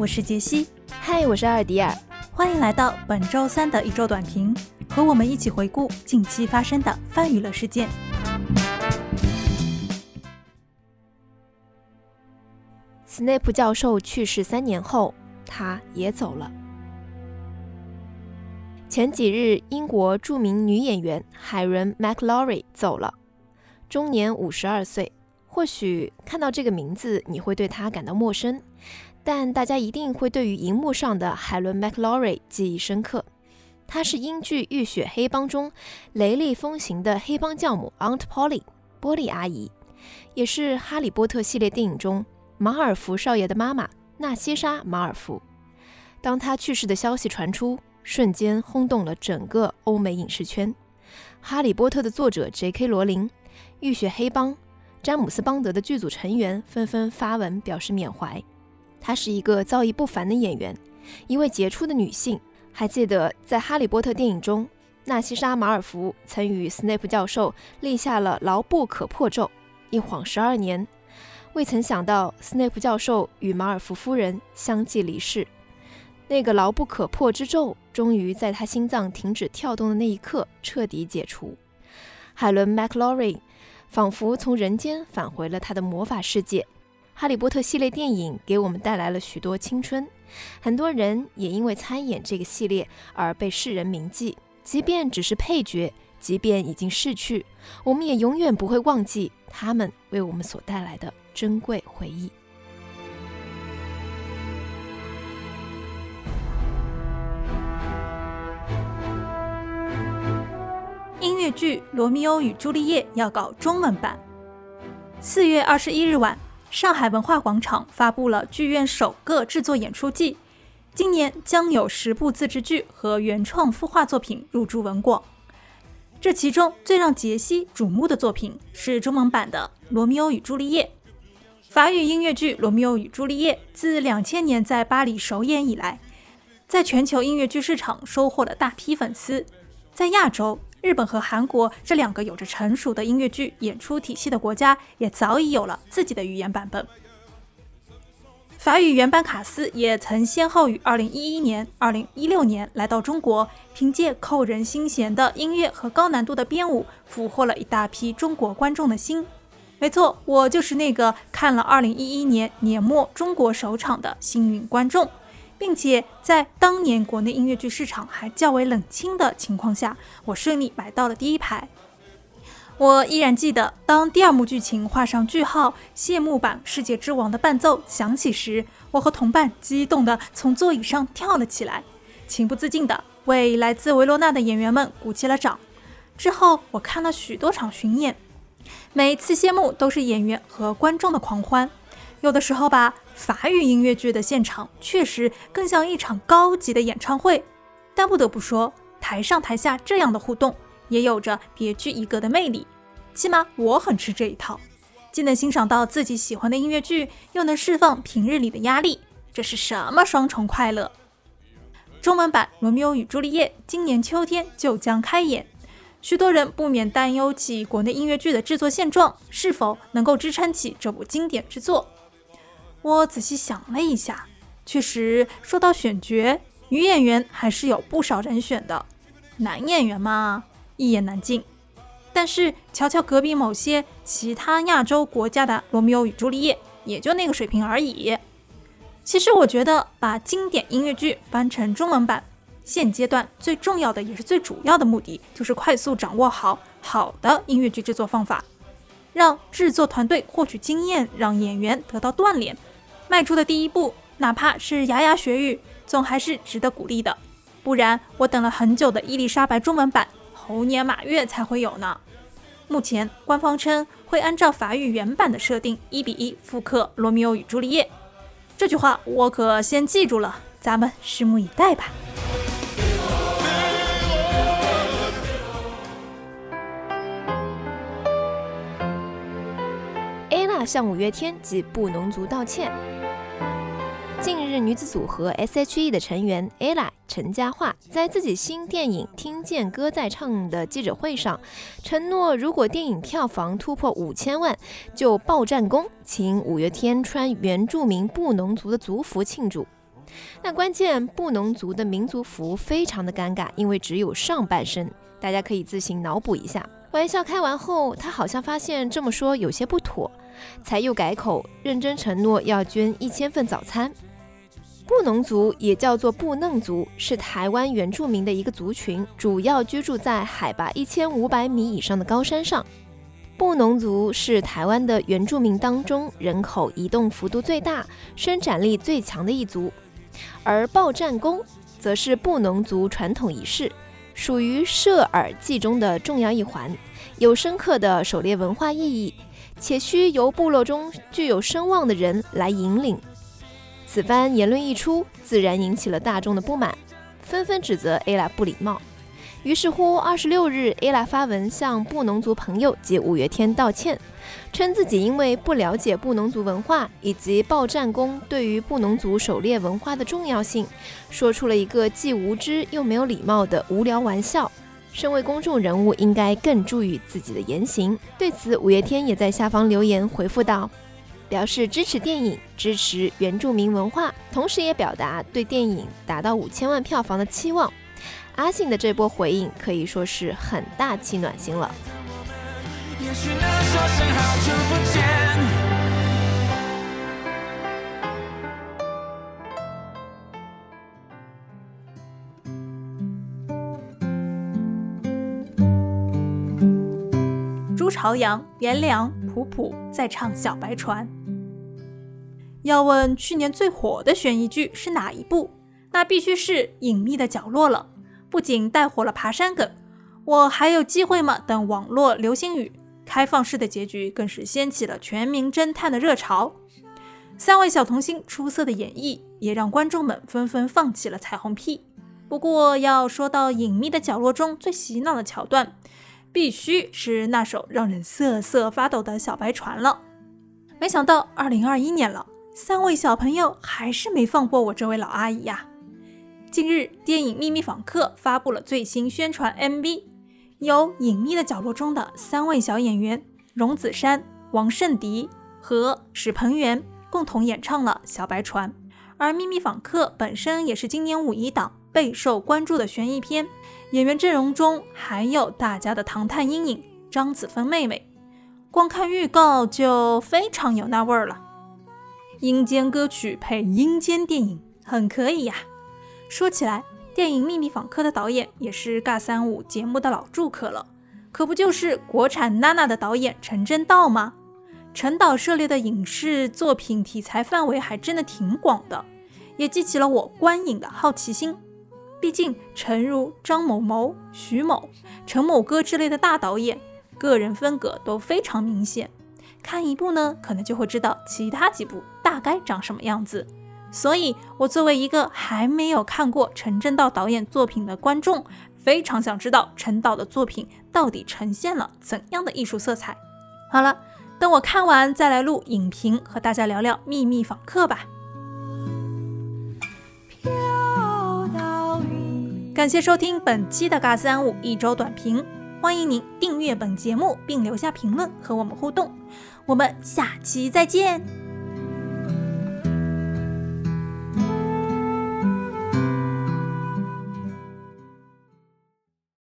我是杰西，嗨，我是阿尔迪尔，欢迎来到本周三的一周短评，和我们一起回顾近期发生的泛娱乐事件。斯内普教授去世三年后，他也走了。前几日，英国著名女演员海伦·麦克劳瑞走了，终年五十二岁。或许看到这个名字，你会对她感到陌生，但大家一定会对于荧幕上的海伦·麦克劳瑞记忆深刻。她是英剧《浴血黑帮》中雷厉风行的黑帮教母 Aunt Polly 波利阿姨，也是《哈利波特》系列电影中。马尔福少爷的妈妈纳西莎·马尔福，当他去世的消息传出，瞬间轰动了整个欧美影视圈。《哈利波特》的作者 J.K. 罗琳、《浴血黑帮》詹姆斯·邦德的剧组成员纷纷发文表示缅怀。她是一个造诣不凡的演员，一位杰出的女性。还记得在《哈利波特》电影中，纳西莎·马尔福曾与斯内普教授立下了牢不可破咒。一晃十二年。未曾想到，斯内普教授与马尔福夫人相继离世，那个牢不可破之咒终于在他心脏停止跳动的那一刻彻底解除。海伦·麦克劳瑞仿佛从人间返回了他的魔法世界。《哈利波特》系列电影给我们带来了许多青春，很多人也因为参演这个系列而被世人铭记，即便只是配角，即便已经逝去，我们也永远不会忘记他们为我们所带来的。珍贵回忆。音乐剧《罗密欧与朱丽叶》要搞中文版。四月二十一日晚，上海文化广场发布了剧院首个制作演出季，今年将有十部自制剧和原创孵化作品入驻文广。这其中最让杰西瞩目的作品是中文版的《罗密欧与朱丽叶》。法语音乐剧《罗密欧与朱丽叶》自两千年在巴黎首演以来，在全球音乐剧市场收获了大批粉丝。在亚洲，日本和韩国这两个有着成熟的音乐剧演出体系的国家，也早已有了自己的语言版本。法语原版卡斯也曾先后于2011年、2016年来到中国，凭借扣人心弦的音乐和高难度的编舞，俘获了一大批中国观众的心。没错，我就是那个看了2011年年末中国首场的幸运观众，并且在当年国内音乐剧市场还较为冷清的情况下，我顺利买到了第一排。我依然记得，当第二幕剧情画上句号，谢幕版《世界之王》的伴奏响起时，我和同伴激动地从座椅上跳了起来，情不自禁地为来自维罗纳的演员们鼓起了掌。之后，我看了许多场巡演。每次谢幕都是演员和观众的狂欢，有的时候吧，法语音乐剧的现场确实更像一场高级的演唱会。但不得不说，台上台下这样的互动也有着别具一格的魅力。起码我很吃这一套，既能欣赏到自己喜欢的音乐剧，又能释放平日里的压力，这是什么双重快乐？中文版《罗密欧与朱丽叶》今年秋天就将开演。许多人不免担忧起国内音乐剧的制作现状是否能够支撑起这部经典之作。我仔细想了一下，确实说到选角，女演员还是有不少人选的，男演员嘛一言难尽。但是瞧瞧隔壁某些其他亚洲国家的《罗密欧与朱丽叶》，也就那个水平而已。其实我觉得把经典音乐剧翻成中文版。现阶段最重要的也是最主要的目的，就是快速掌握好好的音乐剧制作方法，让制作团队获取经验，让演员得到锻炼。迈出的第一步，哪怕是牙牙学语，总还是值得鼓励的。不然，我等了很久的伊丽莎白中文版，猴年马月才会有呢。目前官方称会按照法语原版的设定，一比一复刻《罗密欧与朱丽叶》。这句话我可先记住了，咱们拭目以待吧。向五月天及布农族道歉。近日，女子组合 S.H.E 的成员 Ella 陈嘉桦在自己新电影《听见歌在唱》的记者会上承诺，如果电影票房突破五千万，就报战功，请五月天穿原住民布农族的族服庆祝。那关键布农族的民族服非常的尴尬，因为只有上半身，大家可以自行脑补一下。玩笑开完后，他好像发现这么说有些不妥，才又改口，认真承诺要捐一千份早餐。布农族也叫做布嫩族，是台湾原住民的一个族群，主要居住在海拔一千五百米以上的高山上。布农族是台湾的原住民当中人口移动幅度最大、生产力最强的一族，而报战功则是布农族传统仪式，属于射耳祭中的重要一环，有深刻的狩猎文化意义，且需由部落中具有声望的人来引领。此番言论一出，自然引起了大众的不满，纷纷指责 Ella 不礼貌。于是乎，二十六日，Ella 发文向布农族朋友及五月天道歉，称自己因为不了解布农族文化以及报战功对于布农族狩猎文化的重要性，说出了一个既无知又没有礼貌的无聊玩笑。身为公众人物，应该更注意自己的言行。对此，五月天也在下方留言回复道。表示支持电影，支持原住民文化，同时也表达对电影达到五千万票房的期望。阿信的这波回应可以说是很大气暖心了。朱朝阳、颜良、普普在唱《小白船》。要问去年最火的悬疑剧是哪一部，那必须是《隐秘的角落》了。不仅带火了爬山梗，我还有机会吗？等网络流星雨，开放式的结局更是掀起了全民侦探的热潮。三位小童星出色的演绎，也让观众们纷纷放弃了彩虹屁。不过要说到《隐秘的角落》中最洗脑的桥段，必须是那首让人瑟瑟发抖的小白船了。没想到二零二一年了。三位小朋友还是没放过我这位老阿姨呀！近日，电影《秘密访客》发布了最新宣传 MV，由《隐秘的角落》中的三位小演员荣梓杉、王圣迪和史鹏元共同演唱了《小白船》。而《秘密访客》本身也是今年五一档备受关注的悬疑片，演员阵容中还有大家的唐探阴影张子枫妹妹，光看预告就非常有那味儿了。阴间歌曲配阴间电影，很可以呀。说起来，电影《秘密访客》的导演也是尬三五节目的老住客了，可不就是国产娜娜的导演陈正道吗？陈导涉猎的影视作品题材范围还真的挺广的，也激起了我观影的好奇心。毕竟陈如、张某某、徐某、陈某哥之类的大导演，个人风格都非常明显。看一部呢，可能就会知道其他几部大概长什么样子。所以，我作为一个还没有看过陈正道导演作品的观众，非常想知道陈导的作品到底呈现了怎样的艺术色彩。好了，等我看完再来录影评，和大家聊聊《秘密访客》吧。感谢收听本期的嘎三五一周短评。欢迎您订阅本节目，并留下评论和我们互动。我们下期再见。